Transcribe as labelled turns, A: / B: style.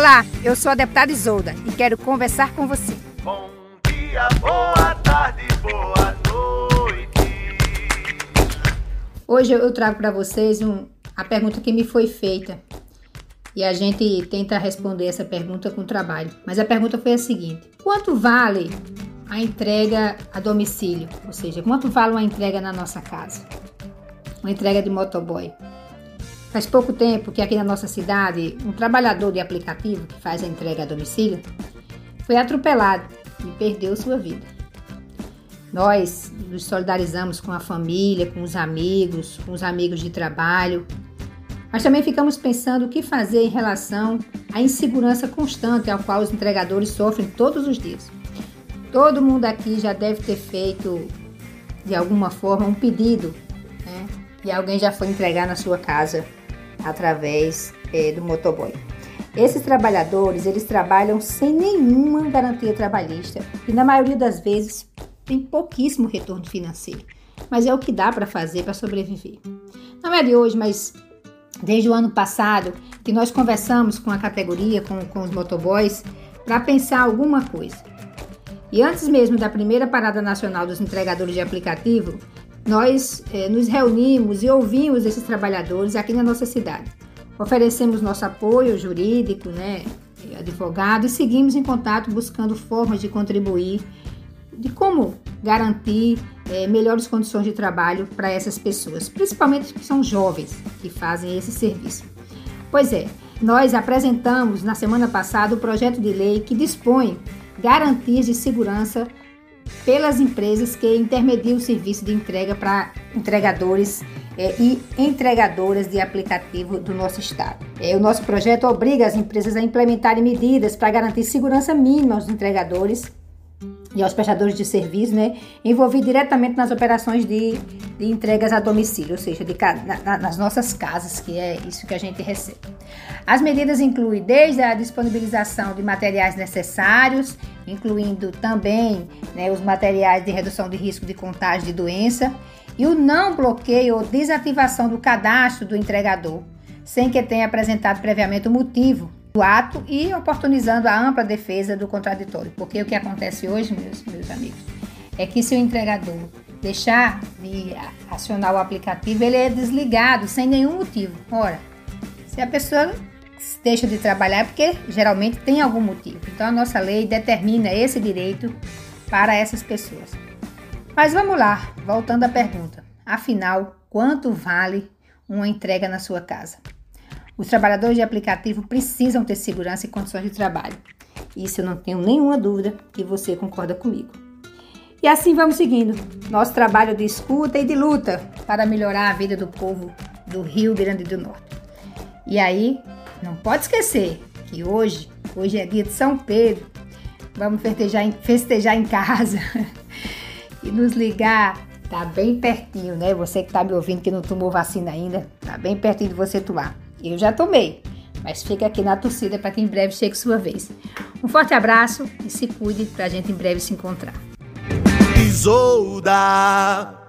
A: Olá, eu sou a deputada Isolda e quero conversar com você.
B: Bom dia, boa tarde, boa noite.
A: Hoje eu trago para vocês um, a pergunta que me foi feita e a gente tenta responder essa pergunta com trabalho. Mas a pergunta foi a seguinte: quanto vale a entrega a domicílio? Ou seja, quanto vale uma entrega na nossa casa? Uma entrega de motoboy. Faz pouco tempo que aqui na nossa cidade, um trabalhador de aplicativo que faz a entrega a domicílio foi atropelado e perdeu sua vida. Nós nos solidarizamos com a família, com os amigos, com os amigos de trabalho, mas também ficamos pensando o que fazer em relação à insegurança constante ao qual os entregadores sofrem todos os dias. Todo mundo aqui já deve ter feito, de alguma forma, um pedido, né? E alguém já foi entregar na sua casa através é, do motoboy. Esses trabalhadores, eles trabalham sem nenhuma garantia trabalhista e na maioria das vezes tem pouquíssimo retorno financeiro, mas é o que dá para fazer para sobreviver. Não é de hoje, mas desde o ano passado que nós conversamos com a categoria, com, com os motoboys, para pensar alguma coisa. E antes mesmo da primeira parada nacional dos entregadores de aplicativo, nós eh, nos reunimos e ouvimos esses trabalhadores aqui na nossa cidade. Oferecemos nosso apoio jurídico, né, advogado, e seguimos em contato buscando formas de contribuir, de como garantir eh, melhores condições de trabalho para essas pessoas, principalmente que são jovens que fazem esse serviço. Pois é, nós apresentamos na semana passada o projeto de lei que dispõe garantias de segurança pelas empresas que intermediam o serviço de entrega para entregadores é, e entregadoras de aplicativo do nosso estado. É, o nosso projeto obriga as empresas a implementarem medidas para garantir segurança mínima aos entregadores e aos prestadores de serviço, né, envolvidos diretamente nas operações de, de entregas a domicílio, ou seja, de, na, nas nossas casas, que é isso que a gente recebe. As medidas incluem desde a disponibilização de materiais necessários, incluindo também né, os materiais de redução de risco de contágio de doença, e o não bloqueio ou desativação do cadastro do entregador, sem que tenha apresentado previamente o motivo do ato e oportunizando a ampla defesa do contraditório. Porque o que acontece hoje, meus, meus amigos, é que se o entregador deixar de acionar o aplicativo, ele é desligado sem nenhum motivo. Ora, se a pessoa deixa de trabalhar porque geralmente tem algum motivo. Então a nossa lei determina esse direito para essas pessoas. Mas vamos lá, voltando à pergunta. Afinal, quanto vale uma entrega na sua casa? Os trabalhadores de aplicativo precisam ter segurança e condições de trabalho. Isso eu não tenho nenhuma dúvida que você concorda comigo. E assim vamos seguindo nosso trabalho de escuta e de luta para melhorar a vida do povo do Rio Grande do Norte. E aí, não pode esquecer que hoje, hoje é dia de São Pedro. Vamos festejar em, festejar em casa e nos ligar. Tá bem pertinho, né? Você que tá me ouvindo que não tomou vacina ainda, tá bem pertinho de você tomar. Eu já tomei, mas fica aqui na torcida para que em breve chegue sua vez. Um forte abraço e se cuide para a gente em breve se encontrar.
B: Isolda.